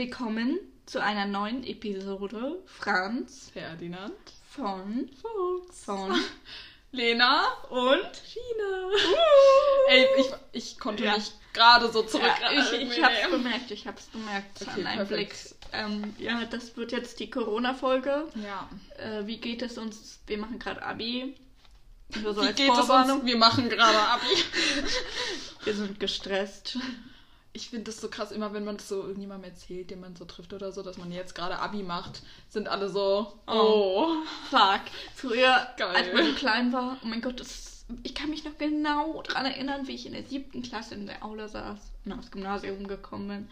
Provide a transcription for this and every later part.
willkommen zu einer neuen Episode Franz Ferdinand von Fuchs von Lena und Schiene. Ey, ich, ich konnte Ja. mich gerade so zurück. ja, ich, ich hab's bemerkt, ich hab's bemerkt Okay, an einem Blick. Ähm, ja, das wird jetzt die Corona-Folge. Ja. Äh, wie geht es uns? Wir machen gerade Abi. So Wie geht es uns? Wir machen gerade Abi. Wir sind gestresst. Ich finde das so krass, immer wenn man das so irgendjemandem erzählt, den man so trifft oder so, dass man jetzt gerade Abi macht, sind alle so, oh. Fuck. Früher, Geil. als man so klein war, oh mein Gott, das, ich kann mich noch genau daran erinnern, wie ich in der siebten Klasse in der Aula saß und aufs Gymnasium gekommen bin.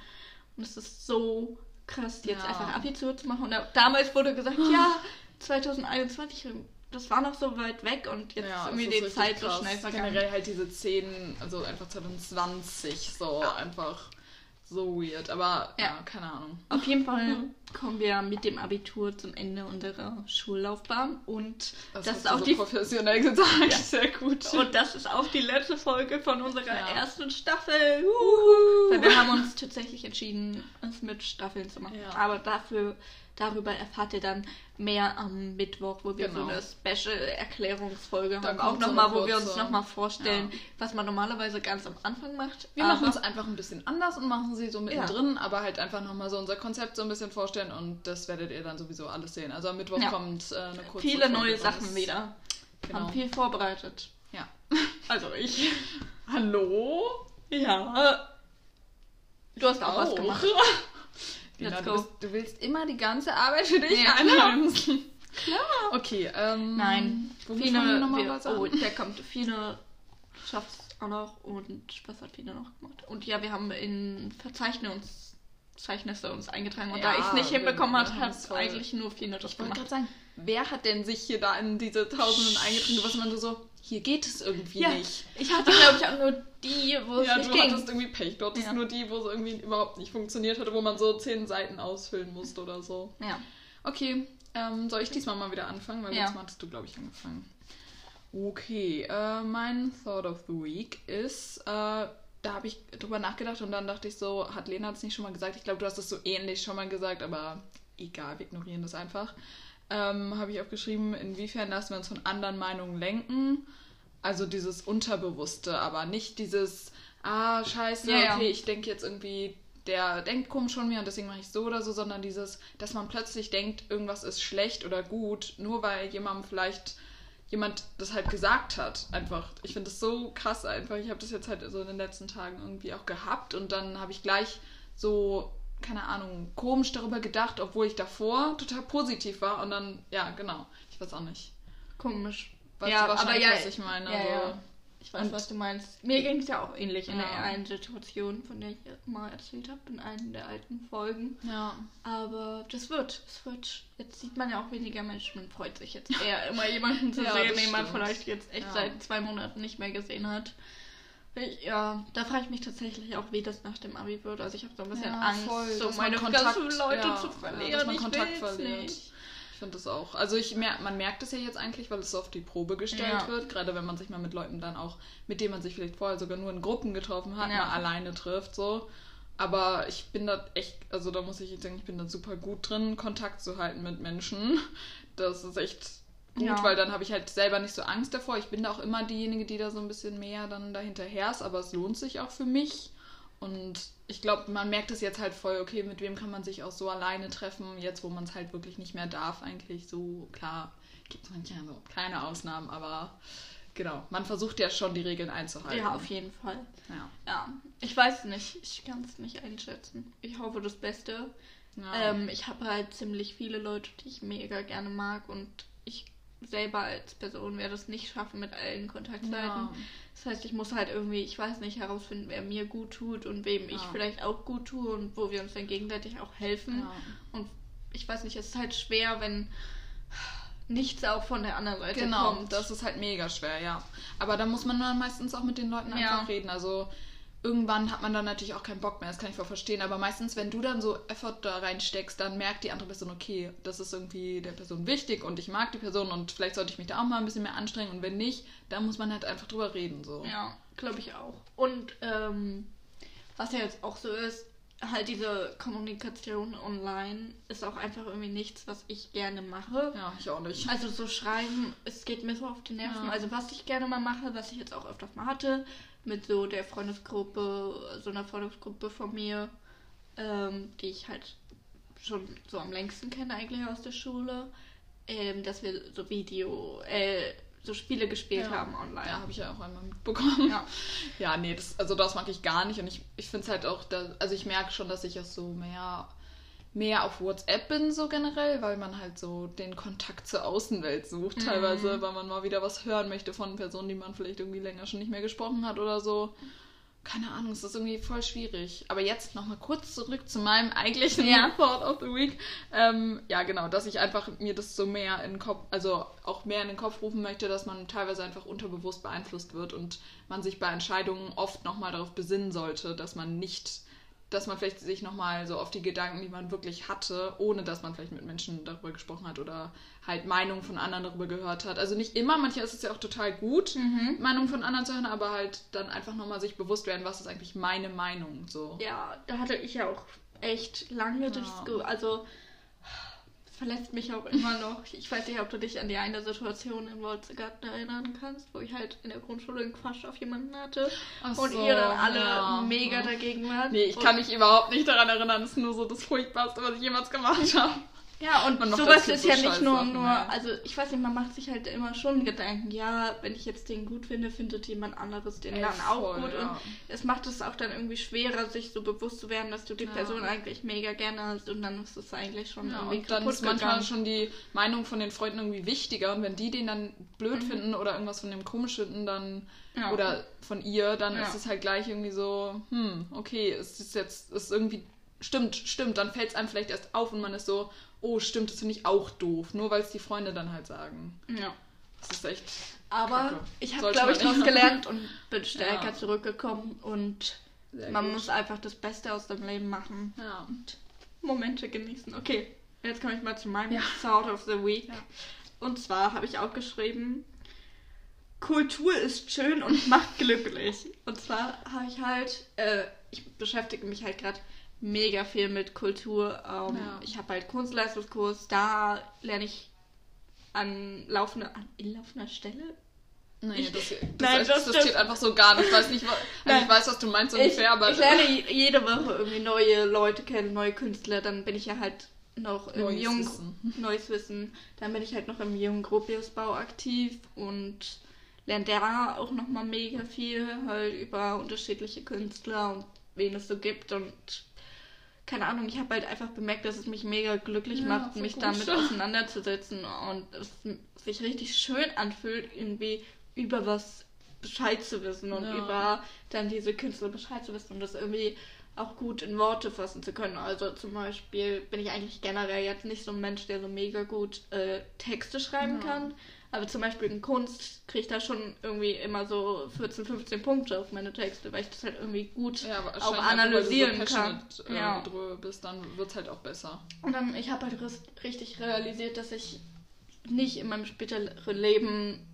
Und es ist so krass, jetzt Ja. einfach Abitur zu machen. Und da, damals wurde gesagt, ja, 2021, das war noch so weit weg und jetzt ist es irgendwie ist die Zeit so krass. schnell vergangen. Generell halt diese 10, also einfach 2020, so einfach so weird. Aber ja, Ja. keine Ahnung. Auf jeden Fall kommen wir mit dem Abitur zum Ende unserer Schullaufbahn und das, hast ist auch so die professionell gesagt. Sehr gut. Und das ist auch die letzte Folge von unserer Ja. ersten Staffel. Weil wir haben uns tatsächlich entschieden, es mit Staffeln zu machen. Ja. Aber dafür, darüber erfahrt ihr dann mehr am Mittwoch, wo wir Genau. so eine Special-Erklärungsfolge haben. Auch so nochmal, wo wir uns nochmal vorstellen, Ja. was man normalerweise ganz am Anfang macht. Wir machen es einfach ein bisschen anders und machen sie so mittendrin, aber halt einfach nochmal so unser Konzept so ein bisschen vorstellen und das werdet ihr dann sowieso alles sehen. Also am Mittwoch Ja. kommt äh, eine kurze viele Folge neue raus. Sachen wieder. Genau. Haben viel vorbereitet. Ja. Also ich. Hallo? Ja. Du hast auch, was gemacht. Let's du, bist, du willst immer die ganze Arbeit für dich Ja. einheimsen. Klar. Okay, ähm. Nein, Womit Fine, wir nochmal wir, was an? oh, der kommt. Fine schafft's auch noch und was hat Fine noch gemacht? Und ja, wir haben in Verzeichnungs Zeichnisse uns eingetragen und da Ja, ich es nicht hinbekommen wir hat, es eigentlich nur Fine das Ich wollte gemacht. gerade sagen, wer hat denn sich hier da in diese Tausenden eingetragen, was man so, hier geht es irgendwie Ja, nicht. ich hatte glaube ich auch nur die, wo es Ja, nicht du ging. hattest irgendwie Pech. Du hattest Ja. nur die, wo es irgendwie überhaupt nicht funktioniert hatte, wo man so zehn Seiten ausfüllen musste oder so. Ja. Okay, ähm, soll ich diesmal mal wieder anfangen? Weil Ja. letztes Mal hattest du, glaube ich, angefangen. Okay, äh, mein Thought of the Week ist, äh, da habe ich drüber nachgedacht und dann dachte ich so, hat Lena das nicht schon mal gesagt? Ich glaube, du hast es so ähnlich schon mal gesagt, aber egal, wir ignorieren das einfach. Ähm, habe ich aufgeschrieben, inwiefern lassen wir uns von anderen Meinungen lenken. Also dieses Unterbewusste, aber nicht dieses, ah, scheiße, Ja, ja. okay, ich denke jetzt irgendwie, der denkt komisch von mir und deswegen mache ich so oder so, sondern dieses, dass man plötzlich denkt, irgendwas ist schlecht oder gut, nur weil jemandem vielleicht jemand das halt gesagt hat. Einfach. Ich finde das so krass einfach. Ich habe das jetzt halt so in den letzten Tagen irgendwie auch gehabt und dann habe ich gleich so, keine Ahnung, komisch darüber gedacht, obwohl ich davor total positiv war und dann, ja, genau. Ich weiß auch nicht. Komisch. Weißt ja, aber ja, was ich meine? Ja, also, ja. Ich weiß, und- was du meinst. Mir ging es ja auch ähnlich in Ja. der einen Situation, von der ich mal erzählt habe, in einer der alten Folgen. ja. Aber das wird, es wird. Jetzt sieht man ja auch weniger Menschen. Man freut sich jetzt eher immer jemanden zu Ja, sehen, den man vielleicht jetzt echt seit zwei Monaten nicht mehr gesehen hat. Ich, ja, da frage ich mich tatsächlich auch, wie das nach dem Abi wird. Also ich habe so ein bisschen Ja, Angst, voll, so meine Kontakt- ganzen Leute ja, zu ja, verlieren. dass man ich Kontakt verliert. Nicht. Ich finde das auch. Also ich mer man merkt es ja jetzt eigentlich, weil es so auf die Probe gestellt Ja. wird. Gerade wenn man sich mal mit Leuten dann auch, mit denen man sich vielleicht vorher sogar nur in Gruppen getroffen hat, Ja. mal alleine trifft, so. Aber ich bin da echt, also da muss ich jetzt sagen, ich bin da super gut drin, Kontakt zu halten mit Menschen. Das ist echt gut, Ja. weil dann habe ich halt selber nicht so Angst davor. Ich bin da auch immer diejenige, die da so ein bisschen mehr dann dahinterher ist, aber es lohnt sich auch für mich. Und ich glaube, man merkt es jetzt halt voll, okay, mit wem kann man sich auch so alleine treffen, jetzt wo man es halt wirklich nicht mehr darf, eigentlich so klar. Gibt es manchmal so kleine Ausnahmen, aber genau, man versucht ja schon die Regeln einzuhalten. Ja, auf jeden Fall. Ja. Ja, ich weiß nicht. Ich kann es nicht einschätzen. Ich hoffe das Beste. Ja. Ähm, ich habe halt ziemlich viele Leute, die ich mega gerne mag und ich selber als Person werde es nicht schaffen mit allen Kontakt zu halten. Ja. Das heißt, ich muss halt irgendwie, ich weiß nicht, herausfinden, wer mir gut tut und wem ich Ja. vielleicht auch gut tue und wo wir uns dann gegenseitig auch helfen. Ja. Und ich weiß nicht, es ist halt schwer, wenn nichts auch von der anderen Seite Genau, kommt. das ist halt mega schwer, ja. Aber da muss man dann meistens auch mit den Leuten einfach reden. Also irgendwann hat man dann natürlich auch keinen Bock mehr, das kann ich voll verstehen. Aber meistens, wenn du dann so Effort da reinsteckst, dann merkt die andere Person, okay, das ist irgendwie der Person wichtig und ich mag die Person und vielleicht sollte ich mich da auch mal ein bisschen mehr anstrengen. Und wenn nicht, dann muss man halt einfach drüber reden. So. Ja, glaube ich auch. Und ähm, was ja jetzt auch so ist, halt diese Kommunikation online ist auch einfach irgendwie nichts, was ich gerne mache. Ja, ich auch nicht. Also so schreiben, es geht mir so auf die Nerven. Ja. Also was ich gerne mal mache, was ich jetzt auch öfters mal hatte, mit so der Freundesgruppe, so einer Freundesgruppe von mir, ähm, die ich halt schon so am längsten kenne eigentlich aus der Schule, ähm, dass wir so Video, äh, so Spiele gespielt Ja. haben online. Ja, habe ich ja auch einmal mitbekommen. Ja. Ja, nee, das, also das mag ich gar nicht und ich, ich finde es halt auch, da, also ich merke schon, dass ich auch so mehr, mehr auf WhatsApp bin, so generell, weil man halt so den Kontakt zur Außenwelt sucht, Mhm. teilweise, weil man mal wieder was hören möchte von Personen, die man vielleicht irgendwie länger schon nicht mehr gesprochen hat oder so. Keine Ahnung, es ist irgendwie voll schwierig. Aber jetzt nochmal kurz zurück zu meinem eigentlichen Ja. Thought of the Week. Ähm, ja, genau, dass ich einfach mir das so mehr in den Kopf, also auch mehr in den Kopf rufen möchte, dass man teilweise einfach unterbewusst beeinflusst wird und man sich bei Entscheidungen oft nochmal darauf besinnen sollte, dass man nicht, dass man vielleicht sich nochmal so auf die Gedanken, die man wirklich hatte, ohne dass man vielleicht mit Menschen darüber gesprochen hat oder halt Meinungen von anderen darüber gehört hat. Also nicht immer, manchmal ist es ja auch total gut, Mhm. Meinungen von anderen zu hören, aber halt dann einfach nochmal sich bewusst werden, was ist eigentlich meine Meinung so. Ja, da hatte ich ja auch echt lange das Ge also verletzt mich auch immer noch. Ich weiß nicht, ob du dich an die eine Situation in Wolzegarten erinnern kannst, wo ich halt in der Grundschule einen Quatsch auf jemanden hatte Ach und so, ihr dann alle ja. mega dagegen wart. Nee, ich kann mich überhaupt nicht daran erinnern. Das ist nur so das Furchtbarste, was ich jemals gemacht habe. Ja, und Man macht sowas ist ja nicht nur, nur, also ich weiß nicht, man macht sich halt immer schon Gedanken, ja, wenn ich jetzt den gut finde, findet jemand anderes den Ey, dann auch voll, gut. ja. Und es macht es auch dann irgendwie schwerer, sich so bewusst zu werden, dass du die Ja. Person eigentlich mega gerne hast und dann ist es eigentlich schon Ja, irgendwie und dann ist manchmal gegangen. schon die Meinung von den Freunden irgendwie wichtiger und wenn die den dann blöd Mhm. finden oder irgendwas von dem komisch finden, dann Ja. oder von ihr, dann ist es halt gleich irgendwie so, hm, okay, es ist jetzt, es ist irgendwie, stimmt, stimmt, dann fällt es einem vielleicht erst auf und man ist so, oh, stimmt, das finde ich auch doof, nur weil es die Freunde dann halt sagen. Ja. Das ist echt. Aber Kacke. ich habe, glaube ich, daraus gelernt und bin stärker Ja. zurückgekommen und Sehr man gut. muss einfach das Beste aus dem Leben machen. Ja. Momente genießen. Okay, jetzt komme ich mal zu meinem Ja. Thought of the Week. Ja. Und zwar habe ich auch geschrieben, Kultur ist schön und macht glücklich. Und zwar habe ich halt, äh, ich beschäftige mich halt gerade mega viel mit Kultur. Ähm, Ja. Ich habe halt Kunstleistungskurs, da lerne ich an laufender, an in laufender Stelle. Nee, Ich- das, das, Nein, das, steht einfach so gar nicht. Ich weiß nicht, was, also Nein. ich weiß, was du meinst Ich, ungefähr, aber. ich lerne je- jede Woche irgendwie neue Leute kennen, neue Künstler. Dann bin ich ja halt noch im Neues jungen Wissen. neues Wissen. Dann bin ich halt noch im jungen Gropiusbau aktiv und lerne da auch noch mal mega viel halt über unterschiedliche Künstler und wen es so gibt und keine Ahnung, ich habe halt einfach bemerkt, dass es mich mega glücklich Ja, macht, mich gut. damit auseinanderzusetzen und es sich richtig schön anfühlt, irgendwie über was Bescheid zu wissen und Ja. über dann diese Künstler Bescheid zu wissen und das irgendwie auch gut in Worte fassen zu können. Also zum Beispiel bin ich eigentlich generell jetzt nicht so ein Mensch, der so mega gut äh, Texte schreiben Ja. kann. Aber zum Beispiel in Kunst kriege ich da schon irgendwie immer so 14, 15 Punkte auf meine Texte, weil ich das halt irgendwie gut Ja, auch einfach, analysieren so kann. Äh, Ja. drüber bist, dann wird es halt auch besser. Und dann, ich habe halt richtig realisiert, dass ich nicht in meinem späteren Leben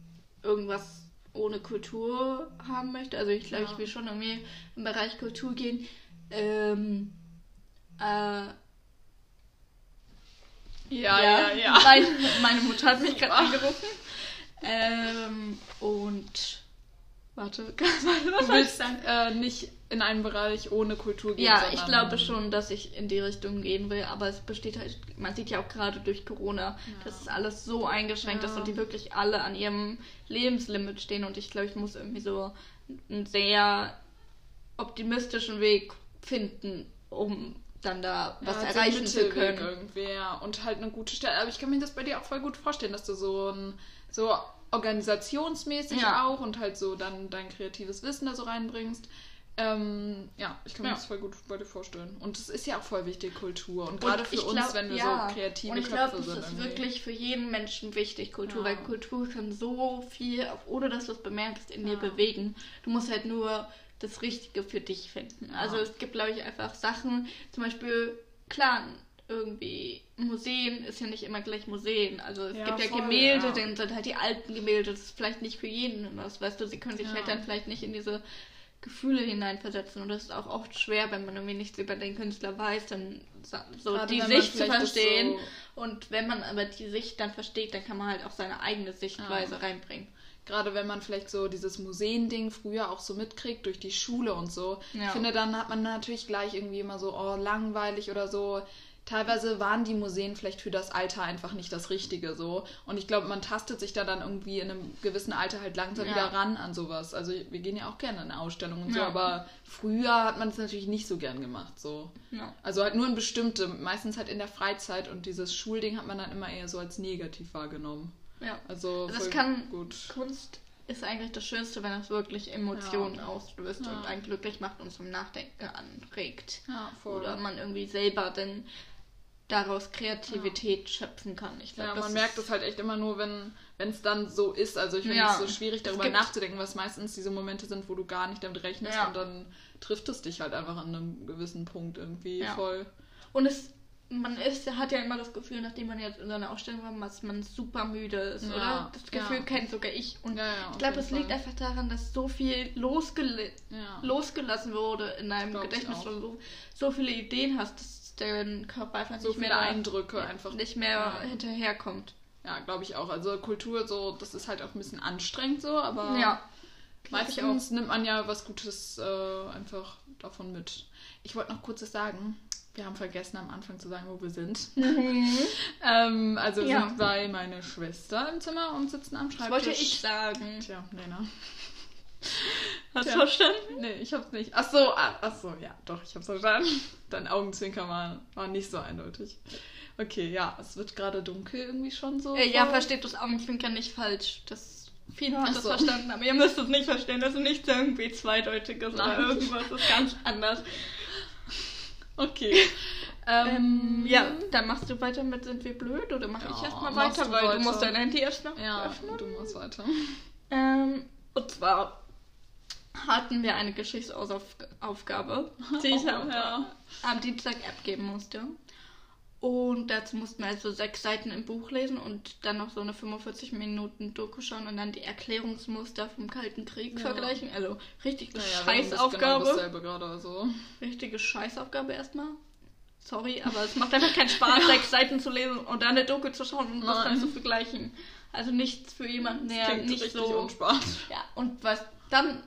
irgendwas ohne Kultur haben möchte. Also ich glaube, Ja. ich will schon irgendwie im Bereich Kultur gehen. Ähm, äh, Meine, meine Mutter hat mich gerade angerufen. Ähm, und warte, was Du willst sagen? äh, nicht in einen Bereich ohne Kultur gehen. Ja, ich glaube schon, dass ich in die Richtung gehen will, aber es besteht halt, man sieht ja auch gerade durch Corona, dass es alles so eingeschränkt ist Ja. und die wirklich alle an ihrem Lebenslimit stehen und ich glaube, ich muss irgendwie so einen sehr optimistischen Weg finden, um dann da was ja, erreichen zu können. Irgendwie, ja. Und halt eine gute Stelle. Aber ich kann mir das bei dir auch voll gut vorstellen, dass du so ein so organisationsmäßig Ja. auch und halt so dann dein kreatives Wissen da so reinbringst. Ähm, ja, ich kann mir Ja. das voll gut bei dir vorstellen. Und es ist ja auch voll wichtig, Kultur. Und gerade für ich uns, glaub, wenn wir ja. so kreative Und ich Köpfe glaube, es sind. ist irgendwie. wirklich für jeden Menschen wichtig, Kultur, Ja. weil Kultur kann so viel, ohne dass du es bemerkst, in dir bewegen. Du musst halt nur das Richtige für dich finden. Also es gibt, glaube ich, einfach Sachen, zum Beispiel, klar, irgendwie Museen ist ja nicht immer gleich Museen. Also es Ja, gibt ja voll, Gemälde, ja. dann sind halt die alten Gemälde, das ist vielleicht nicht für jeden was, weißt du, sie können sich Ja. halt dann vielleicht nicht in diese Gefühle hineinversetzen. Und das ist auch oft schwer, wenn man irgendwie nichts über den Künstler weiß, dann so Gerade die Sicht zu verstehen. Und wenn man aber die Sicht dann versteht, dann kann man halt auch seine eigene Sichtweise reinbringen. Gerade wenn man vielleicht so dieses Museending früher auch so mitkriegt durch die Schule und so. Ja. Ich finde, dann hat man natürlich gleich irgendwie immer so, oh, langweilig oder so. Teilweise waren die Museen vielleicht für das Alter einfach nicht das Richtige so. Und ich glaube, man tastet sich da dann irgendwie in einem gewissen Alter halt langsam Ja. wieder ran an sowas. Also wir gehen ja auch gerne in Ausstellungen und so, Ja. aber früher hat man es natürlich nicht so gern gemacht so. Ja. Also halt nur in bestimmte, meistens halt in der Freizeit und dieses Schulding hat man dann immer eher so als negativ wahrgenommen. Ja. Also Das voll kann- gut. Kunst ist eigentlich das Schönste, wenn es wirklich Emotionen Ja. auslöst Ja. und einen glücklich macht und zum Nachdenken anregt. Ja, voll. Oder man irgendwie selber dann daraus Kreativität schöpfen kann. Ich glaub, Ja, das man merkt es halt echt immer nur, wenn es dann so ist. Also ich finde Ja. es so schwierig, darüber nachzudenken, was meistens diese Momente sind, wo du gar nicht damit rechnest Ja. und dann trifft es dich halt einfach an einem gewissen Punkt irgendwie Ja. voll. Und es, man ist, hat ja immer das Gefühl, nachdem man jetzt in seiner Ausstellung war, dass man super müde ist, Ja, oder? Das Gefühl ja. kennt sogar ich. Und Ja, ja, ich glaube, es liegt einfach daran, dass so viel losgele Ja. losgelassen wurde in deinem Glaub Gedächtnis, weil du so viele Ideen hast, dass dein Körper einfach So nicht viele mehr Eindrücke einfach. nicht mehr Ja. hinterherkommt. Ja, glaube ich auch. Also Kultur so, das ist halt auch ein bisschen anstrengend so, aber ja. meistens nimmt man ja was Gutes äh, einfach davon mit. Ich wollte noch kurzes sagen. Wir haben vergessen am Anfang zu sagen, wo wir sind. ähm, also wir Ja. sind bei meiner Schwester im Zimmer und sitzen am Das Schreibtisch. wollte ich sagen. Tja, ne? Hast du Tja. verstanden? Nee, ich hab's nicht. Ach so, ah, ach so, ja, doch, ich hab's verstanden. Dein Augenzwinkern war, war nicht so eindeutig. Okay, ja, es wird gerade dunkel irgendwie schon so. Äh, ja, versteht das Augenzwinkern nicht falsch. Das hat Ach das so. verstanden, aber ihr müsst es nicht verstehen. Das ist nichts irgendwie Zweideutiges oder Nein. irgendwas. Das ist ganz anders. Okay. Ähm, ja, dann machst du weiter mit Sind wir blöd oder mache ich Ja, erstmal machst weiter, weil weiter. du musst dein Handy erst noch Ja, öffnen. du machst weiter. Ähm, und zwar hatten wir eine Geschichtsaufgabe, die ich Oh, am, ja. am Dienstag abgeben musste. Und dazu mussten wir also sechs Seiten im Buch lesen und dann noch so eine 45 Minuten Doku schauen und dann die Erklärungsmuster vom Kalten Krieg Ja. vergleichen. Also richtige Naja, haben das Scheißaufgabe. Genau dasselbe gerade, also. richtige Scheißaufgabe erstmal. Sorry, aber es macht einfach keinen Spaß, sechs Seiten zu lesen und dann eine Doku zu schauen und das dann Nein. zu vergleichen. Also nichts für jemanden, Das der klingt nicht so. unspannend. Ja, und was dann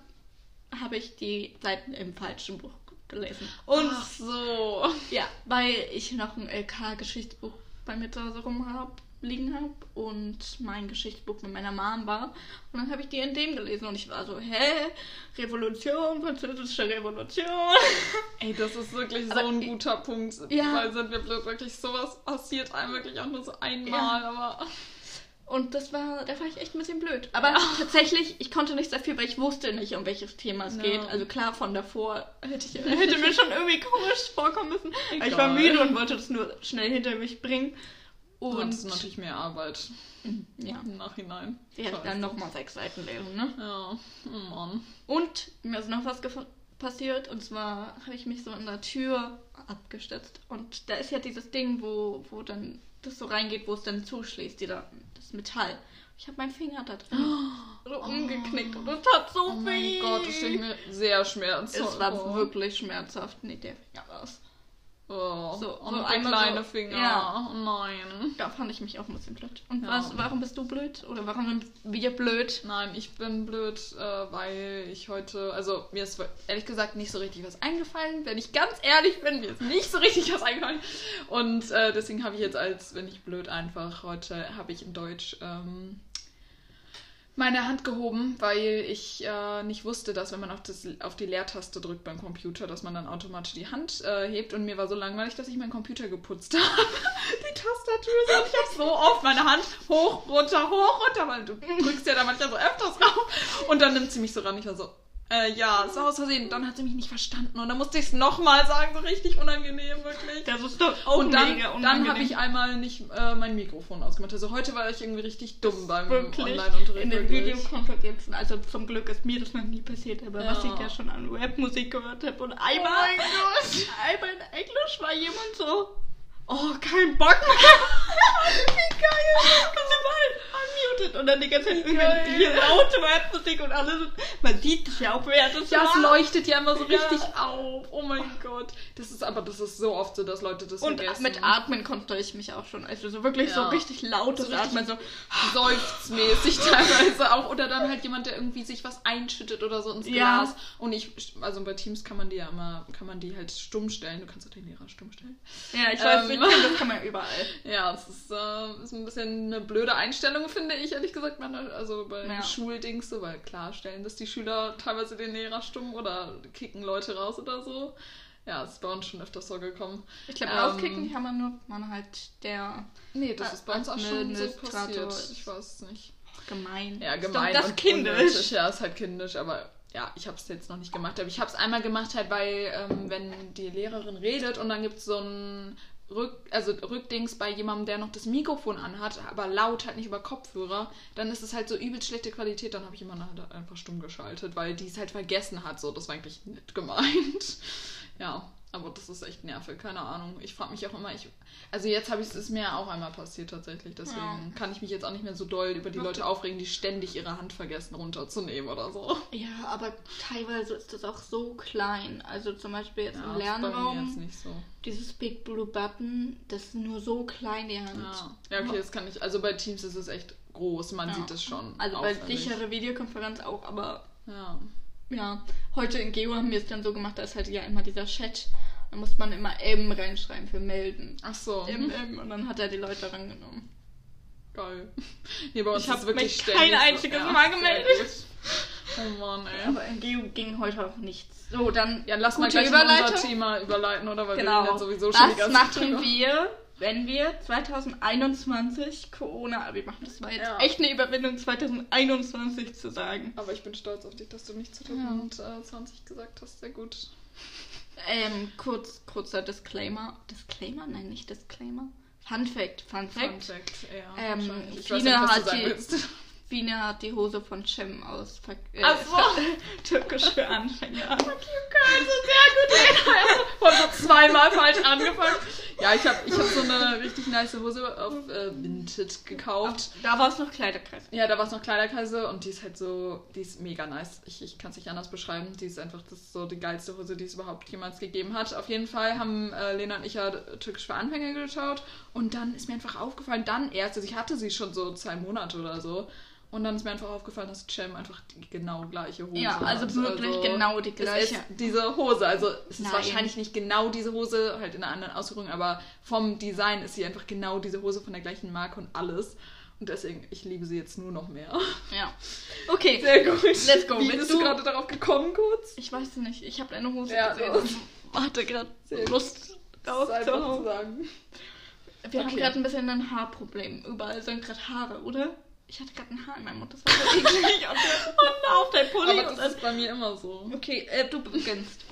habe ich die Seiten im falschen Buch gelesen. Und so. Ja, weil ich noch ein LK-Geschichtsbuch bei mir zu Hause rum hab, liegen habe und mein Geschichtsbuch mit meiner Mom war. Und dann habe ich die in dem gelesen und ich war so, hä? Revolution, französische Revolution. Ey, das ist wirklich Aber so ein guter Punkt. Ja. Weil sind wir blöd, wirklich sowas passiert einem wirklich auch nur so einmal, aber. Und das war, da war ich echt ein bisschen blöd. Aber tatsächlich, ich konnte nicht sehr viel, weil ich wusste nicht, um welches Thema es Ja. geht. Also klar, von davor hätte, ich, hätte mir schon irgendwie komisch vorkommen müssen. Aber ich war Egal. müde und wollte das nur schnell hinter mich bringen. Und Und das ist natürlich mehr Arbeit ja, im Nachhinein. ich hätte dann nochmal sechs Seiten lesen, ne? Ja, oh Mann. Und mir ist noch was passiert und zwar habe ich mich so in der Tür abgestützt und da ist ja dieses Ding, wo, wo dann das so reingeht, wo es dann zuschließt, die da, das Metall. Ich habe meinen Finger da drin so umgeknickt und das tat so Oh mein weh. Gott, das stelle ich mir sehr schmerzhaft es war vor. wirklich schmerzhaft. Nee, der Finger war es. Oh, So, und so der einmal kleine so- Finger. ja. Oh nein. Da fand ich mich auch ein bisschen blöd. Und Ja. was, warum bist du blöd? Oder warum sind wir blöd? Nein, ich bin blöd, äh, weil ich heute, also mir ist ehrlich gesagt nicht so richtig was eingefallen. Wenn ich ganz ehrlich bin, mir ist nicht so richtig was eingefallen. Und äh, deswegen habe ich jetzt als, wenn ich blöd einfach, heute habe ich in Deutsch ähm, meine Hand gehoben, weil ich äh, nicht wusste, dass wenn man auf, das, auf die Leertaste drückt beim Computer, dass man dann automatisch die Hand äh, hebt. Und mir war so langweilig, dass ich meinen Computer geputzt habe. die Tastatur so. Ich habe so oft meine Hand hoch, runter, hoch, runter, weil du drückst ja da manchmal so öfters rauf. Und dann nimmt sie mich so ran. Ich war so, äh, ja, es war aus Versehen. Dann hat sie mich nicht verstanden. Und dann musste ich es nochmal sagen, so richtig unangenehm, wirklich. Das ist doch auch Und dann, mega dann unangenehm. habe ich einmal nicht äh, mein Mikrofon ausgemacht. Also heute war ich irgendwie richtig dumm beim Online-Unterricht. in den. Videokonferenzen. Also zum Glück ist mir das noch nie passiert, aber Ja. was ich da schon an Rapmusik gehört habe und einmal, mein Gott. einmal in Englisch war jemand so, oh, kein Bock mehr. Wie geil. Und sie war halt gemutet und dann die ganze Zeit irgendwie hier laute Rapmusik und alles. Man sieht dich ja auch, wer das Ja, es leuchtet ja immer so Ja. richtig auf. Oh mein Gott. Das ist aber, das ist so oft so, dass Leute das Und vergessen. mit Atmen konnte ich mich auch schon. Also so wirklich so Ja. richtig lautes So richtig Atmen. So, seufzmäßig teilweise auch. Oder dann halt jemand, der irgendwie sich was einschüttet oder so ins Ja. Glas. Und ich, also bei Teams kann man die ja immer, kann man die halt stumm stellen. Du kannst auch den Lehrer stumm stellen. ja, ich weiß, Ähm. Kenn, das kann man überall. Ja, das ist, äh, ist ein bisschen eine blöde Einstellung, finde ich, ehrlich gesagt. Also bei Ja. Schuldings so, weil klar stellen das die Schüler teilweise den Lehrer stumm oder kicken Leute raus oder so. Ja, das ist bei uns schon öfters so gekommen. Ich glaube, Ähm, rauskicken kann man nur, man halt der Nee, das ist bei uns auch schon so passiert. ist. Ich weiß es nicht. gemein. Ja, Ist gemein Das und kindisch. unnötig. Ja, ist halt kindisch, aber ja, ich habe es jetzt noch nicht gemacht. Aber ich habe es einmal gemacht, halt, weil ähm, wenn die Lehrerin redet und dann gibt es so ein Rück, also Rückdings bei jemandem, der noch das Mikrofon anhat, aber laut halt nicht über Kopfhörer, dann ist es halt so übelst schlechte Qualität. Dann habe ich jemanden halt einfach stumm geschaltet, weil die es halt vergessen hat. So, das war eigentlich nett gemeint. Ja, aber das ist echt nervig, keine Ahnung. Ich frage mich auch immer, ich, also jetzt habe ich es mir auch einmal passiert tatsächlich, deswegen Ja. kann ich mich jetzt auch nicht mehr so doll über die Leute aufregen, die ständig ihre Hand vergessen runterzunehmen oder so. Ja, aber teilweise ist das auch so klein. Also zum Beispiel jetzt Ja, im bei mir jetzt Lernraum, nicht so. dieses Big Blue Button, das ist nur so klein die Hand. Ja. ja, okay, das kann ich. Also bei Teams ist es echt groß, man sieht es schon. Also bei auffällig. sichere Videokonferenz auch, aber Ja. Ja, heute in Geo haben wir es dann so gemacht, da ist halt ja immer dieser Chat. Da muss man immer M reinschreiben für melden. Ach so. M, M, und dann hat er die Leute rangenommen. Geil. Nee, bei uns Ich ist hab wirklich mich ständig kein so- einziges ja, Mal gemeldet. Oh Mann, ey. Aber in Geo ging heute auch nichts. So, dann Ja, lass mal gleich unser. Thema überleiten, oder? Weil wir Genau. reden jetzt sowieso schon die Was ganze machen Zeit. wir, wenn wir 2021 Corona-Abi machen? Das war jetzt Ja. echt eine Überwindung, 2021 zu sagen. Aber ich bin stolz auf dich, dass du nicht 2020 gesagt hast. Sehr gut. Ähm, kurz, kurzer Disclaimer. Disclaimer? Nein, nicht Disclaimer. Fun Fact, Fun Fact. Fun Fact, ja. Ähm, was hat die- Fine hat die Hose von Cem aus äh, Ach so. Türkisch für Anfänger. Also sehr gut, ey. Von so zweimal falsch angefangen. Ja, ich habe ich hab so eine richtig nice Hose auf äh, Vinted gekauft. Da war es noch Kleiderkreis. Ja, da war es noch Kleiderkreise und die ist halt so, die ist mega nice. Ich, ich kann es nicht anders beschreiben. Die ist einfach, das ist so die geilste Hose, die es überhaupt jemals gegeben hat. Auf jeden Fall haben äh, Lena und ich ja Türkisch für Anfänger geschaut und dann ist mir einfach aufgefallen, dann erst, also ich hatte sie schon so zwei Monate oder so. Und dann ist mir einfach aufgefallen, dass Cem einfach die genau gleiche Hose Ja, hat. also wirklich genau die Es gleiche. diese Hose. Also es ist Nein. wahrscheinlich nicht genau diese Hose, halt in einer anderen Ausführung, aber vom Design ist sie einfach genau diese Hose von der gleichen Marke und alles. Und deswegen, ich liebe sie jetzt nur noch mehr. Ja. Okay. Sehr gut. Let's go. Wie Willst bist du gerade darauf gekommen, kurz? Ich weiß nicht, ich habe deine Hose Ja, gesehen. und hatte gerade. Lust einfach zu sagen. Wir haben Okay. gerade ein bisschen ein Haarproblem. Überall sind gerade Haare, oder? Ich hatte gerade ein Haar in meinem Mund. Das war so eklig. und auf dein Pulli. Aber das ist bei mir immer so. okay, äh, du beginnst.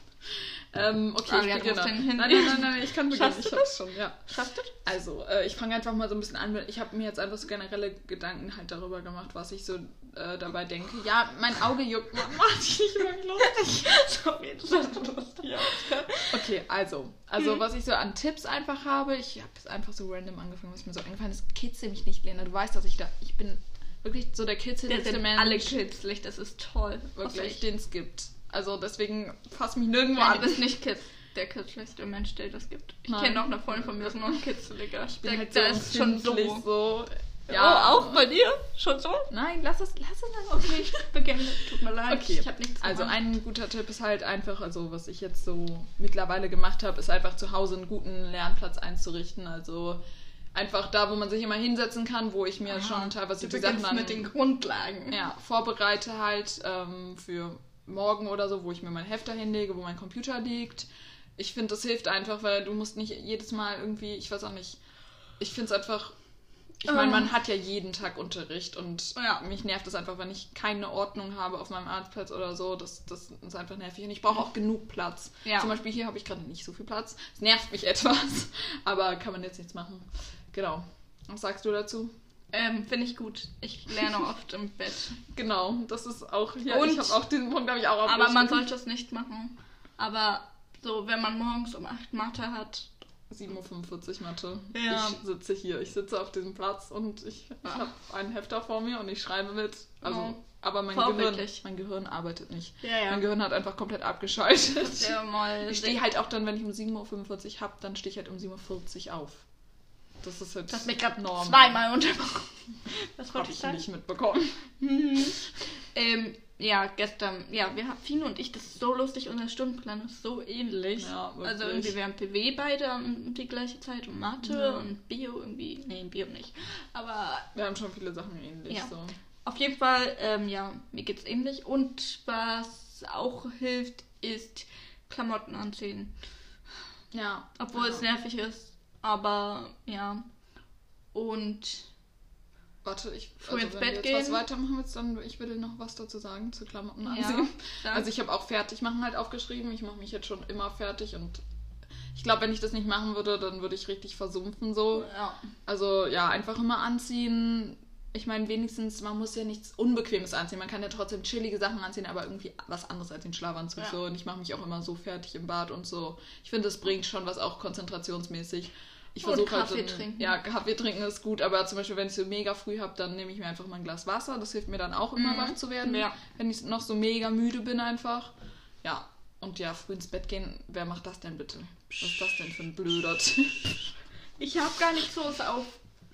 Ähm, okay, Ah, ich beginne. Nein, nein, nein, nein, ich kann beginnen. Schaffst Ich hab's schon, ja. Schaffst du? Also, äh, ich fange einfach mal so ein bisschen an. Ich habe mir jetzt einfach so generelle Gedanken halt darüber gemacht, was ich so äh, dabei denke. Ja, mein Auge juckt. Man macht dich nicht mich lustig. Sorry, das ist lustig. Okay, also. Also, was ich so an Tipps einfach habe, ich habe es einfach so random angefangen, was mir so eingefallen ist. Kitzel mich nicht, Lena. Du weißt, dass ich da. Ich bin wirklich so der sind Mensch. alle kitzlig, das ist toll. Wirklich, den es gibt. Also, deswegen fass mich nirgendwo Nein, an. du bist nicht kitz, der kitzligste Mensch, der das gibt. Ich kenne auch eine Freundin von mir, ist noch ein kitzeliger. Ich bin der, halt so der ist schon so. so. Ja, oh, auch bei dir? Schon so? Nein, lass es, lass es einfach. Okay, ich beginne. Tut mir leid, Okay, ich habe nichts also ein guter Tipp ist halt einfach, also was ich jetzt so mittlerweile gemacht habe, ist einfach zu Hause einen guten Lernplatz einzurichten. Also einfach da, wo man sich immer hinsetzen kann, wo ich mir Aha, schon teilweise die Sachen dann mit den Grundlagen. ja, vorbereite halt ähm, für morgen oder so, wo ich mir mein Heft hinlege, wo mein Computer liegt. Ich finde, das hilft einfach, weil du musst nicht jedes Mal irgendwie, ich weiß auch nicht, ich finde es einfach, ich meine, man hat ja jeden Tag Unterricht und Ja. mich nervt es einfach, wenn ich keine Ordnung habe auf meinem Arbeitsplatz oder so. Das, das ist einfach nervig. Und ich brauche auch genug Platz. Ja. Zum Beispiel hier habe ich gerade nicht so viel Platz. Es nervt mich etwas, aber kann man jetzt nichts machen. Genau. Was sagst du dazu? Ähm, Finde ich gut. Ich lerne oft im Bett. Genau, das ist auch. Ja, Und- ich habe auch diesen Punkt, habe ich auch Aber man aufgeschrieben. sollte es nicht machen. Aber so, wenn man morgens um 8 Mathe hat, 7.45 Uhr Mathe. Ja. Ich sitze hier, ich sitze auf diesem Platz und ich, ich habe einen Hefter vor mir und ich schreibe mit. Also, Ja. aber mein Gehirn, mein Gehirn arbeitet nicht. Ja, ja. Mein Gehirn hat einfach komplett abgeschaltet. Ja, mal Ich stehe halt auch dann, wenn ich um 7.45 Uhr habe, dann stehe ich halt um 7.40 Uhr auf. Das ist halt Du hast mich gerade zweimal unterbrochen. Was wollte ich sagen? nicht mitbekommen. Ähm, ja, gestern, ja, wir haben, Fino und ich, das ist so lustig, unser Stundenplan ist so ähnlich. Ja, wirklich. also irgendwie, wir haben PW beide um die gleiche Zeit und Mathe Ja. und Bio irgendwie, nee, Bio nicht. Aber Wir haben schon viele Sachen ähnlich. Ja. So. auf jeden Fall, ähm, ja, mir geht's ähnlich. Und was auch hilft, ist Klamotten anziehen. Ja. Obwohl ja. es nervig ist, aber ja. Und Warte, ich Früh also ins Bett gehen. was weitermachen willst, dann ich würde noch was dazu sagen zu Klamotten ja, ansehen. dann- Also ich habe auch fertig machen halt aufgeschrieben. Ich mache mich jetzt schon immer fertig und ich glaube, wenn ich das nicht machen würde, dann würde ich richtig versumpfen so. ja. Also ja, einfach immer anziehen. Ich meine, wenigstens, man muss ja nichts Unbequemes anziehen. Man kann ja trotzdem chillige Sachen anziehen, aber irgendwie was anderes als den Schlafanzug. Ja. So. Und ich mache mich auch immer so fertig im Bad und so. Ich finde, das bringt schon was auch konzentrationsmäßig. Ich Und versuche halt. Kaffee trinken. Ja, Kaffee trinken ist gut, aber zum Beispiel, wenn ich so mega früh habe, dann nehme ich mir einfach mal ein Glas Wasser. Das hilft mir dann auch immer Mhm. wach zu werden. Ja. Wenn ich noch so mega müde bin einfach. Ja. Und ja, früh ins Bett gehen, wer macht das denn bitte? Was ist das denn für ein blöder Tipp? Ich habe gar nicht so es auf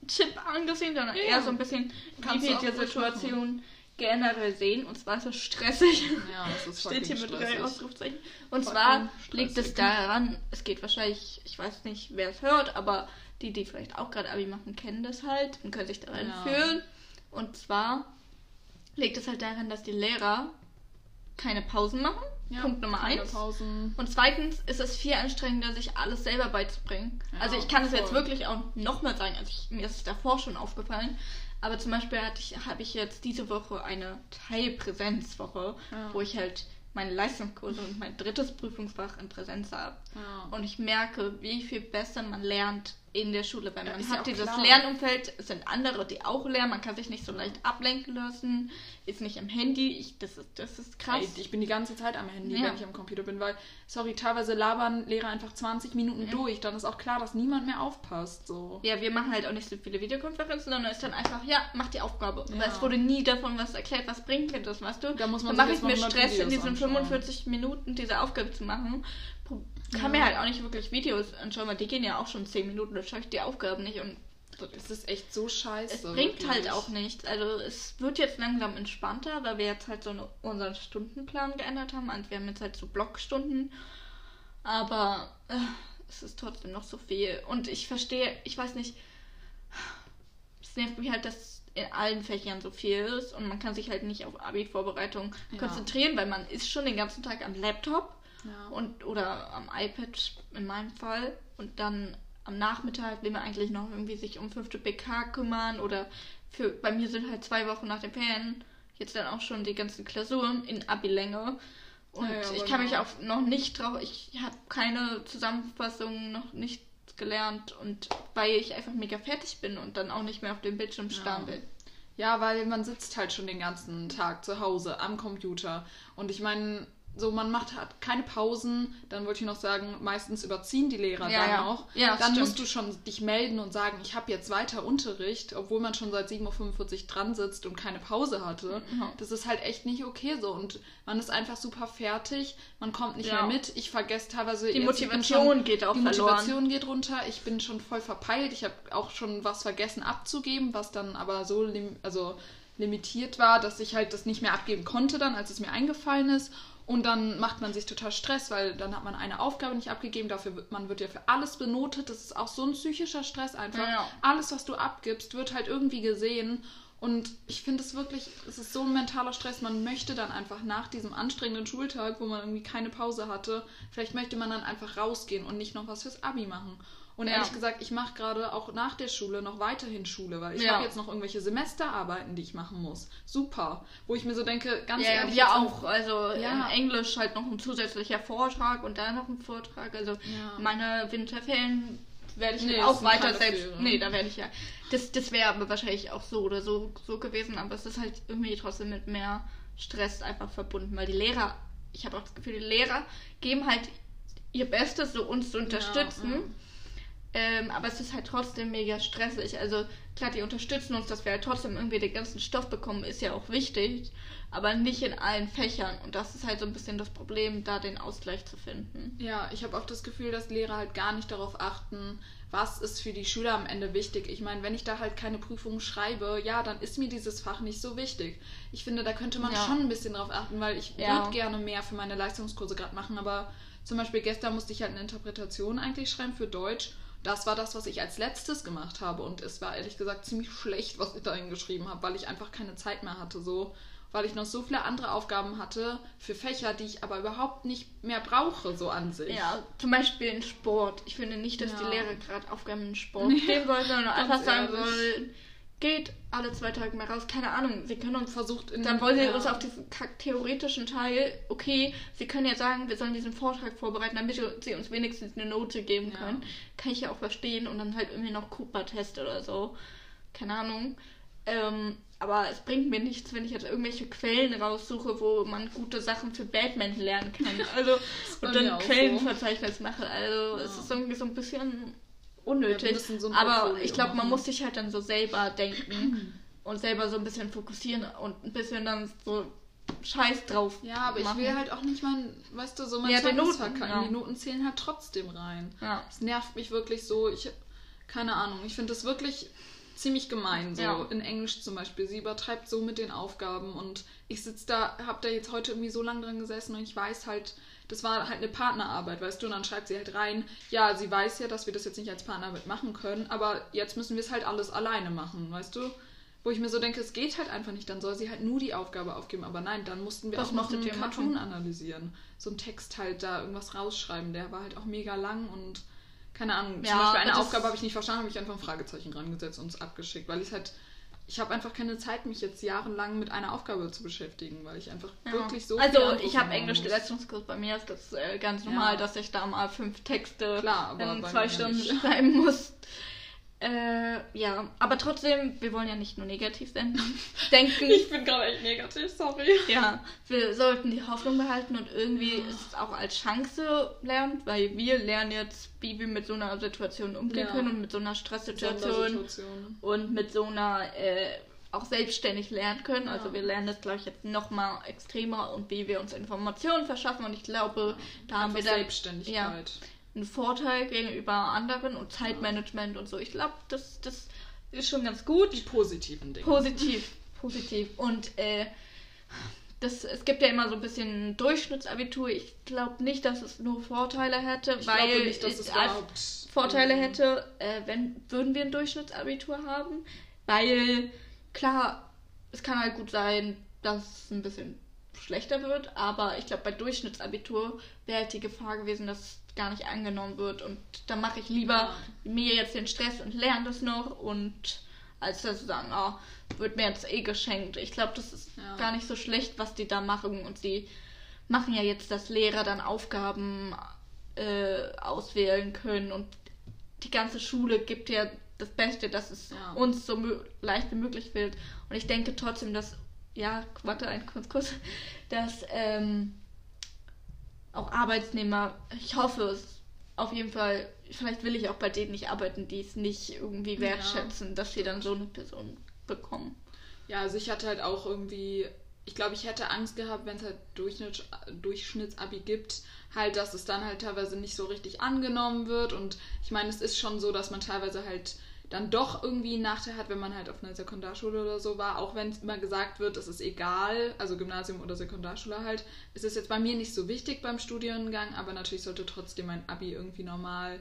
Chip angesehen, sondern Ja. eher so ein bisschen, wie du wir auch die Situation generell sehen. Und zwar ist es stressig. Ja, das ist Steht hier mit drei stressig. Ausrufzeichen. Und Fucking zwar liegt es daran, es geht wahrscheinlich, ich weiß nicht, wer es hört, aber die, die vielleicht auch gerade Abi machen, kennen das halt und können sich daran Ja. fühlen. Und zwar liegt es halt daran, dass die Lehrer keine Pausen machen. Ja, Punkt Nummer eins. Pausen. Und zweitens ist es viel anstrengender, sich alles selber beizubringen. Ja, also ich kann es jetzt wirklich auch nochmal sagen. Also ich, mir ist es davor schon aufgefallen. Aber zum Beispiel habe ich jetzt diese Woche eine Teilpräsenzwoche, Ja. wo ich halt meine Leistungskurse und mein drittes Prüfungsfach in Präsenz habe. Ja. Und ich merke, wie viel besser man lernt in der Schule, weil Ja, man ja hat auch dieses klar. Lernumfeld, es sind andere, die auch lernen, man kann sich nicht so leicht ablenken lassen, ist nicht am Handy, ich, das, ist, das ist krass. Ey, ich bin die ganze Zeit am Handy, Ja. wenn ich am Computer bin, weil, sorry, teilweise labern Lehrer einfach 20 Minuten Ja. durch. Dann ist auch klar, dass niemand mehr aufpasst. So. Ja, wir machen halt auch nicht so viele Videokonferenzen, sondern es ist dann einfach, ja, mach die Aufgabe. Ja. Weil es wurde nie davon was erklärt, was bringt mir das, weißt du? Da muss man dann mache ich mir 100 Stress, in Videos diesen anschauen. 45 Minuten diese Aufgabe zu machen. Kann Ja. mir halt auch nicht wirklich Videos anschauen, weil die gehen ja auch schon 10 Minuten, da schaue ich die Aufgaben nicht und Es ist echt so scheiße. es bringt wirklich. halt auch nichts. Also es wird jetzt langsam entspannter, weil wir jetzt halt so eine, unseren Stundenplan geändert haben. Und wir haben jetzt halt so Blockstunden. Aber äh, es ist trotzdem noch so viel. Und ich verstehe, ich weiß nicht, es nervt mich halt, dass in allen Fächern so viel ist und man kann sich halt nicht auf Abi-Vorbereitung Ja. konzentrieren, weil man ist schon den ganzen Tag am Laptop Ja. und oder am iPad in meinem Fall und dann am Nachmittag will man eigentlich noch irgendwie sich um fünfte PK kümmern oder für bei mir sind halt zwei Wochen nach den Ferien jetzt dann auch schon die ganzen Klausuren in Abi-Länge und Ja, ja, ich kann mich genau. auch noch nicht drauf, ich habe keine Zusammenfassung noch nicht gelernt und weil ich einfach mega fertig bin und dann auch nicht mehr auf dem Bildschirm starren will. Ja, weil man sitzt halt schon den ganzen Tag zu Hause am Computer. Und ich meine, so man macht hat keine Pausen. Dann wollte ich noch sagen, meistens überziehen die Lehrer Ja, dann ja. auch. Ja, dann stimmt. musst du schon dich melden und sagen, ich habe jetzt weiter Unterricht, obwohl man schon seit 7.45 Uhr dran sitzt und keine Pause hatte. Ja. Das ist halt echt nicht okay so. Und man ist einfach super fertig, man kommt nicht mehr mit. Ich vergesse teilweise Die jetzt- Motivation geht auch die verloren. Motivation geht runter. Ich bin schon voll verpeilt. Ich habe auch schon was vergessen abzugeben, was dann aber so also limitiert war, dass ich halt das nicht mehr abgeben konnte dann, als es mir eingefallen ist. Und dann macht man sich total Stress, weil dann hat man eine Aufgabe nicht abgegeben. Dafür man wird ja für alles benotet. Das ist auch so ein psychischer Stress einfach. Ja. Alles, was du abgibst, wird halt irgendwie gesehen. Und ich finde es wirklich, es ist so ein mentaler Stress. Man möchte dann einfach nach diesem anstrengenden Schultag, wo man irgendwie keine Pause hatte, vielleicht möchte man dann einfach rausgehen und nicht noch was fürs Abi machen. Und Ja. ehrlich gesagt, ich mache gerade auch nach der Schule noch weiterhin Schule, weil ich Ja. habe jetzt noch irgendwelche Semesterarbeiten, die ich machen muss. Super. Wo ich mir so denke, ganz Ja, ehrlich. jetzt auch. Also Ja. in Englisch halt noch ein zusätzlicher Vortrag und dann noch ein Vortrag. Also Ja. meine Winterferien werde ich Nee, auch weiter selbst. Ferien. Nee, da werde ich ja. Das, das wäre aber wahrscheinlich auch so oder so, so gewesen, aber es ist halt irgendwie trotzdem mit mehr Stress einfach verbunden, weil die Lehrer, ich habe auch das Gefühl, die Lehrer geben halt ihr Bestes, so uns zu unterstützen. Ähm, aber es ist halt trotzdem mega stressig. Also klar, die unterstützen uns, dass wir halt trotzdem irgendwie den ganzen Stoff bekommen, ist ja auch wichtig, aber nicht in allen Fächern. Und das ist halt so ein bisschen das Problem, da den Ausgleich zu finden. Ja, ich habe oft das Gefühl, dass Lehrer halt gar nicht darauf achten, was ist für die Schüler am Ende wichtig. Ich meine, wenn ich da halt keine Prüfungen schreibe, ja, dann ist mir dieses Fach nicht so wichtig. Ich finde, da könnte man Ja. schon ein bisschen drauf achten, weil ich Ja. würde gerne mehr für meine Leistungskurse gerade machen, aber zum Beispiel gestern musste ich halt eine Interpretation eigentlich schreiben für Deutsch. Das war das, was ich als letztes gemacht habe und es war ehrlich gesagt ziemlich schlecht, was ich dahin geschrieben habe, weil ich einfach keine Zeit mehr hatte, so weil ich noch so viele andere Aufgaben hatte für Fächer, die ich aber überhaupt nicht mehr brauche, so an sich. Ja, zum Beispiel in Sport. Ich finde nicht, dass Ja. die Lehrer gerade Aufgaben in Sport geben sollen, sondern einfach sagen sollen, geht alle zwei Tage mal raus. Keine Ahnung, sie können uns Versucht Dann wollen sie ja. uns auf diesen theoretischen Teil, okay, sie können ja sagen, wir sollen diesen Vortrag vorbereiten, damit sie uns wenigstens eine Note geben Ja. können. Kann ich ja auch verstehen und dann halt irgendwie noch Cooper-Test oder so. Keine Ahnung. Ähm, aber es bringt mir nichts, wenn ich jetzt irgendwelche Quellen raussuche, wo man gute Sachen für Batman lernen kann. Also, und dann auch so. Quellenverzeichnis mache. Also, es Ja. ist irgendwie so ein bisschen unnötig. so aber ich glaube, man muss sich halt dann so selber denken und selber so ein bisschen fokussieren und ein bisschen dann so Scheiß drauf. Ja, aber ich machen. will halt auch nicht mein, weißt du, so mein Ja, Noten, verkacken. ja. Die Noten zählen halt trotzdem rein. Ja. Es nervt mich wirklich so. Ich, keine Ahnung, ich finde das wirklich ziemlich gemein. So Ja. in Englisch zum Beispiel. Sie übertreibt so mit den Aufgaben und ich sitze da, hab da jetzt heute irgendwie so lange dran gesessen und ich weiß halt, das war halt eine Partnerarbeit, weißt du, und dann schreibt sie halt rein, ja, sie weiß ja, dass wir das jetzt nicht als Partnerarbeit machen können, aber jetzt müssen wir es halt alles alleine machen, weißt du? Wo ich mir so denke, es geht halt einfach nicht, dann soll sie halt nur die Aufgabe aufgeben, aber nein, dann mussten wir Was auch noch einen Cartoon machen? analysieren. So einen Text halt da irgendwas rausschreiben, der war halt auch mega lang und keine Ahnung. Ja, Zum Beispiel eine Aufgabe habe ich nicht verstanden, habe ich einfach ein Fragezeichen rangesetzt und es abgeschickt, weil ich halt, ich habe einfach keine Zeit, mich jetzt jahrelang mit einer Aufgabe zu beschäftigen, weil ich einfach Ja. wirklich so Also ich habe Englisch. Leistungskurs, bei mir ist das äh, ganz Ja. normal, dass ich da mal fünf Texte Klar, in zwei Stunden schreiben muss. Äh, ja, aber trotzdem, wir wollen ja nicht nur negativ denken. Ich bin gerade echt negativ, sorry. Ja, wir sollten die Hoffnung behalten und irgendwie ist es auch als Chance lernen, weil wir lernen jetzt, wie wir mit so einer Situation umgehen Ja. können und mit so einer Stresssituation und mit so einer äh, auch selbstständig lernen können. Also Ja. wir lernen das, glaube ich, jetzt nochmal extremer und wie wir uns Informationen verschaffen und ich glaube, da haben wir Einfach dann Selbstständigkeit. Einen Vorteil gegenüber anderen und Zeitmanagement und so. Ich glaube, das, das ist schon ganz gut. Die positiven Dinge. Positiv, positiv. Und äh, das, es gibt ja immer so ein bisschen Durchschnittsabitur. Ich glaube nicht, dass es nur Vorteile hätte, ich weil nicht, dass es als überhaupt Vorteile ähm, hätte, äh, wenn würden wir ein Durchschnittsabitur haben. Weil klar, es kann halt gut sein, dass es ein bisschen schlechter wird, aber ich glaube, bei Durchschnittsabitur wäre halt die Gefahr gewesen, dass gar nicht angenommen wird. Und da mache ich lieber Ja. mir jetzt den Stress und lerne das noch und als dass sie sagen, oh, wird mir jetzt eh geschenkt. Ich glaube, das ist Ja. gar nicht so schlecht, was die da machen. Und sie machen ja jetzt, dass Lehrer dann Aufgaben äh, auswählen können und die ganze Schule gibt ja das Beste, dass es Ja. uns so leicht wie möglich wird. Und ich denke trotzdem, dass, ja, warte, ein kurz, kurz, dass ähm, auch Arbeitsnehmer, ich hoffe es auf jeden Fall, vielleicht will ich auch bei denen nicht arbeiten, die es nicht irgendwie Ja, wertschätzen, dass sie dann so eine Person bekommen. Ja, also ich hatte halt auch irgendwie, ich glaube, ich hätte Angst gehabt, wenn es halt Durchschnitt, Durchschnittsabi gibt, halt, dass es dann halt teilweise nicht so richtig angenommen wird. Und ich meine, es ist schon so, dass man teilweise halt dann doch irgendwie einen Nachteil hat, wenn man halt auf einer Sekundarschule oder so war, auch wenn es immer gesagt wird, es ist egal, also Gymnasium oder Sekundarschule halt. Es ist jetzt bei mir nicht so wichtig beim Studiengang, aber natürlich sollte trotzdem mein Abi irgendwie normal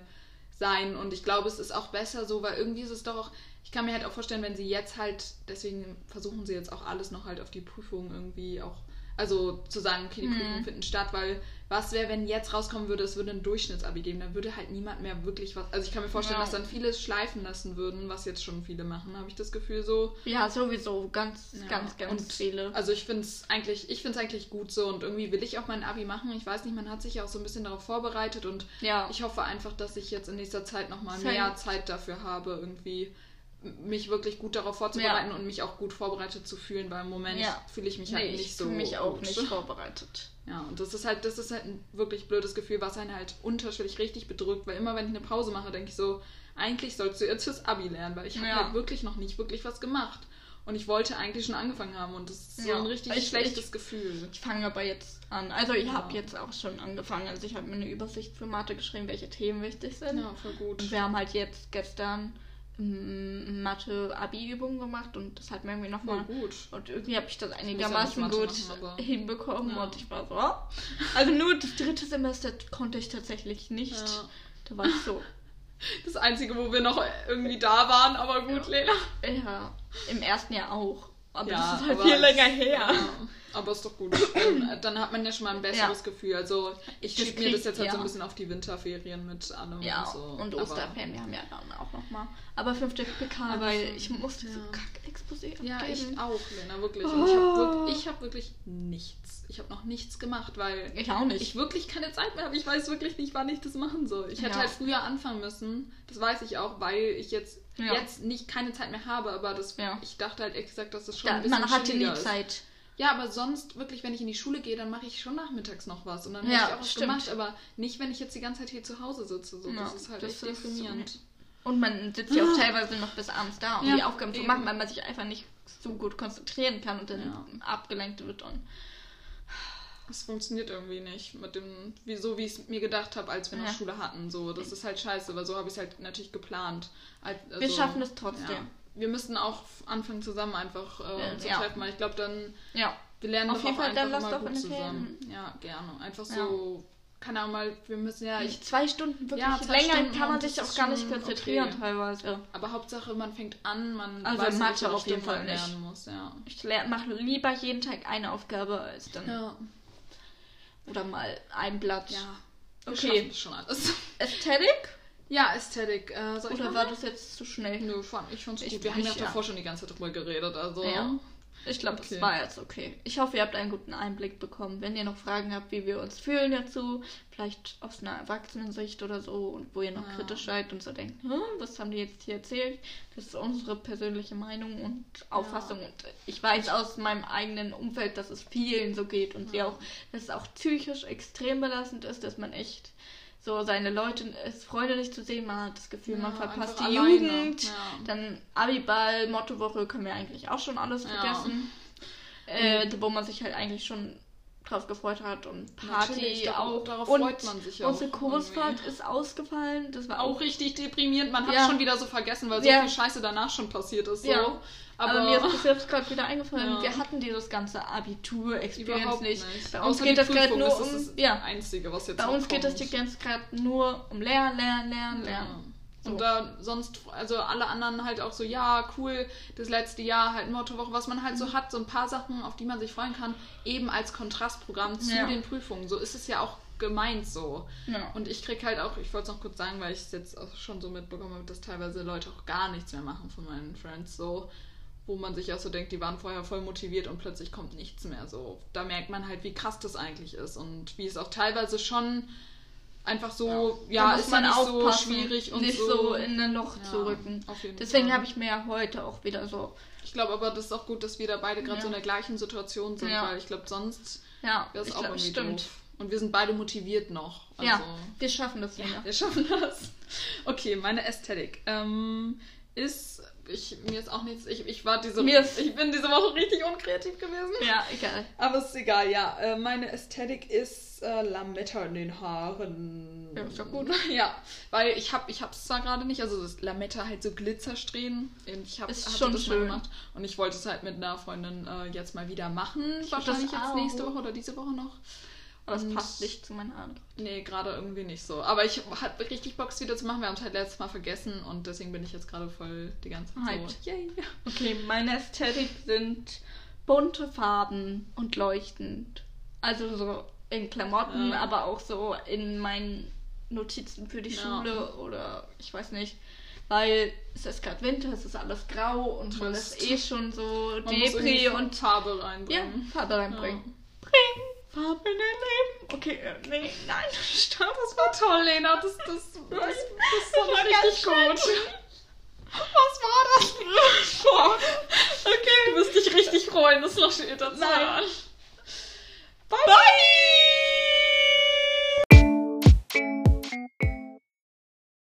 sein. Und ich glaube, es ist auch besser so, weil irgendwie ist es doch auch, ich kann mir halt auch vorstellen, wenn sie jetzt halt, deswegen versuchen sie jetzt auch alles noch halt auf die Prüfung irgendwie auch, also zu sagen, okay, die Mhm. Prüfungen finden statt, weil was wäre, wenn jetzt rauskommen würde, es würde ein Durchschnittsabi geben, dann würde halt niemand mehr wirklich was, also ich kann mir vorstellen, Ja. dass dann viele schleifen lassen würden, was jetzt schon viele machen, habe ich das Gefühl so. Ja, sowieso, ganz, Ja, ganz, ganz und viele. Also ich finde es eigentlich, ich finde es eigentlich gut so und irgendwie will ich auch mein Abi machen. Ich weiß nicht, man hat sich ja auch so ein bisschen darauf vorbereitet und Ja, ich hoffe einfach, dass ich jetzt in nächster Zeit nochmal mehr Zeit dafür habe, irgendwie mich wirklich gut darauf vorzubereiten und mich auch gut vorbereitet zu fühlen, weil im Moment Ja. fühle ich mich halt nee, nicht ich so fühle mich auch gut. nicht vorbereitet. Ja, und das ist halt, das ist halt ein wirklich blödes Gefühl, was einen halt unterschwellig richtig bedrückt, weil immer wenn ich eine Pause mache, denke ich so, eigentlich sollst du jetzt fürs Abi lernen, weil ich habe Ja. halt wirklich noch nicht wirklich was gemacht. Und ich wollte eigentlich schon angefangen haben und das ist so Ja. ein richtig Ich- schlechtes ich- Gefühl. Ich fange aber jetzt an. Also ich Ja. habe jetzt auch schon angefangen. Also ich habe mir eine Übersicht für Mathe geschrieben, welche Themen wichtig sind. Ja, voll gut. Und wir haben halt jetzt gestern mm, Mathe-Abi-Übungen gemacht und das hat mir irgendwie nochmal. gut. Und irgendwie habe ich das ja einigermaßen Mathe gut machen, hinbekommen Ja. und ich war so. oh. Also nur das dritte Semester konnte ich tatsächlich nicht. Ja. Da war ich so. Das Einzige, wo wir noch irgendwie da waren, aber gut, Lena. Ja, im ersten Jahr auch. Aber Ja, das ist halt viel länger her. Ja, aber ist doch gut. Dann, dann hat man ja schon mal ein besseres Gefühl. Also ich Das schiebe mir das krieg- jetzt halt so ja. ein bisschen auf die Winterferien mit allem Ja, und so. und Osterferien, wir haben ja dann auch nochmal. Aber fünfte PK, Aber weil ich musste so ja. kack-Exposé abgeben. Ja, ich auch, Lena, wirklich. Und ich habe wirklich, ich hab wirklich nichts. Ich habe noch nichts gemacht, weil Ich auch nicht. ich wirklich keine Zeit mehr habe. Ich weiß wirklich nicht, wann ich das machen soll. Ich hätte Ja. halt früher anfangen müssen. Das weiß ich auch, weil ich jetzt, Ja. jetzt nicht keine Zeit mehr habe. Aber das, Ja. ich dachte halt ehrlich gesagt, dass das schon da, ein bisschen man hatte nie chilliger ist. Ja, aber sonst wirklich, wenn ich in die Schule gehe, dann mache ich schon nachmittags noch was. Und dann Ja, habe ich auch was stimmt. gemacht. Aber nicht, wenn ich jetzt die ganze Zeit hier zu Hause sitze. So. Ja, das ist halt das echt ist- deprimierend. Und man sitzt ja auch teilweise noch bis abends da, um Ja, die Aufgaben zu eben. machen, weil man sich einfach nicht so gut konzentrieren kann und dann Ja. abgelenkt wird. Und Es funktioniert irgendwie nicht mit dem, wie, so wie ich es mir gedacht habe, als wir noch Ja. Schule hatten. So, das ist halt scheiße, weil so habe ich es halt natürlich geplant. Al- wir also, schaffen es trotzdem. Ja. Wir müssten auch anfangen zusammen einfach äh, uns zu ja. treffen, weil ich glaube dann, Ja. wir lernen Auf jeden auch Fall, dann einfach lass immer doch gut zusammen. Ja, gerne. Einfach so, keine Ahnung mal, wir müssen ja, ich, zwei Stunden wirklich Ja, zwei länger Stunden kann man sich auch gar nicht konzentrieren okay. teilweise. aber Hauptsache man fängt an, man Also weiß, Mathe auf jeden Fall nicht. lernen muss. Ja. Ich mache lieber jeden Tag eine Aufgabe als dann Ja. oder mal ein Blatt. ja. Okay. schon alles. Ästhetik? Ja, Ästhetik. Äh, soll ich Oder war das jetzt zu schnell? Nö, fand, ich fand's Ich- gut. Wir haben ja ich- ja. davor schon die ganze Zeit drüber geredet, also. Ja. Ich glaube, Okay. das war jetzt okay. Ich hoffe, ihr habt einen guten Einblick bekommen. Wenn ihr noch Fragen habt, wie wir uns fühlen dazu, vielleicht aus einer Erwachsenensicht oder so, und wo ihr noch Ja. kritisch seid und so denkt, hm, was haben die jetzt hier erzählt? Das ist unsere persönliche Meinung und Auffassung. Und ich weiß aus meinem eigenen Umfeld, dass es vielen so geht und sie Ja. auch, dass es auch psychisch extrem belastend ist, dass man echt so seine Leute, es Freunde nicht zu sehen, man hat das Gefühl, man Ja, verpasst einfach die alleine. Jugend. Ja. Dann Abiball, Mottowoche können wir eigentlich auch schon alles Ja. vergessen. Äh, wo man sich halt eigentlich schon drauf gefreut hat und Party darauf- auch. darauf und freut man sich ja unsere auch Kursfahrt irgendwie. ist ausgefallen. Das war Auch auch. richtig deprimierend. Man hat Ja. schon wieder so vergessen, weil so Ja. viel Scheiße danach schon passiert ist. So. Ja. Aber, Aber, mir ist das jetzt gerade wieder eingefallen. Ja. Wir hatten dieses ganze Abitur-Experience überhaupt nicht. nicht. Bei uns Außer geht das gerade nur das um. das ja, Einzige, was jetzt bei uns geht das die ganze gerade nur um Lernen, Lernen, Lernen. Lernen. So. Und da sonst, also alle anderen halt auch so, ja, cool, das letzte Jahr halt Mottowoche, was man halt Mhm. so hat, so ein paar Sachen, auf die man sich freuen kann, eben als Kontrastprogramm zu Ja. den Prüfungen. So ist es ja auch gemeint so. Ja. Und ich krieg halt auch, ich wollte es noch kurz sagen, weil ich es jetzt auch schon so mitbekommen habe, dass teilweise Leute auch gar nichts mehr machen von meinen Friends, so, wo man sich auch so denkt, die waren vorher voll motiviert und plötzlich kommt nichts mehr so. Da merkt man halt, wie krass das eigentlich ist und wie es auch teilweise schon einfach so, ja, muss ist man nicht so schwierig und nicht so. so in ein Loch Ja, zu rücken. Deswegen habe ich mir ja heute auch wieder so. Ich glaube aber, das ist auch gut, dass wir da beide gerade Ja. so in der gleichen Situation sind, Ja. weil ich glaube, sonst Ja, wäre es auch glaub, irgendwie stimmt. doof. Und wir sind beide motiviert noch. Also, Ja, wir schaffen das ja, ja. wir schaffen das. Okay, meine Ästhetik ähm, ist, ich, mir ist auch nichts, ich, ich war diese, Mir ist- ich bin diese Woche richtig unkreativ gewesen. Ja, egal. Aber ist egal, ja. Äh, meine Ästhetik ist äh, Lametta in den Haaren. Ja, ist doch gut. Ja, weil ich habe ich hab's zwar gerade nicht, also das Lametta halt so Glitzersträhnen. Ich hab, Ist hatte schon das schön. gemacht und ich wollte es halt mit einer Freundin äh, jetzt mal wieder machen. Ich Wahrscheinlich das jetzt nächste Woche oder diese Woche noch. Aber es passt nicht zu meinen Haaren. Nee, gerade irgendwie nicht so. Aber ich hatte richtig Bock, es wieder zu machen. Wir haben es halt letztes Mal vergessen und deswegen bin ich jetzt gerade voll die ganze Zeit Hyped. so. Yay. Okay, meine Ästhetik sind bunte Farben und leuchtend. Also so in Klamotten, Ja. aber auch so in meinen Notizen für die Ja. Schule oder ich weiß nicht. Weil es ist gerade Winter, es ist alles grau und man Trist. ist eh schon so Man Depri und Farbe ja, reinbringen. Farbe reinbringen. Bring Farbe in dein Leben. Okay, äh, nee, nein, stopp. Das war toll, Lena. Das, das, das, das, das war richtig gut. Was war das? Okay. Du wirst dich richtig freuen, das noch später zu Nein. Bye. Bye.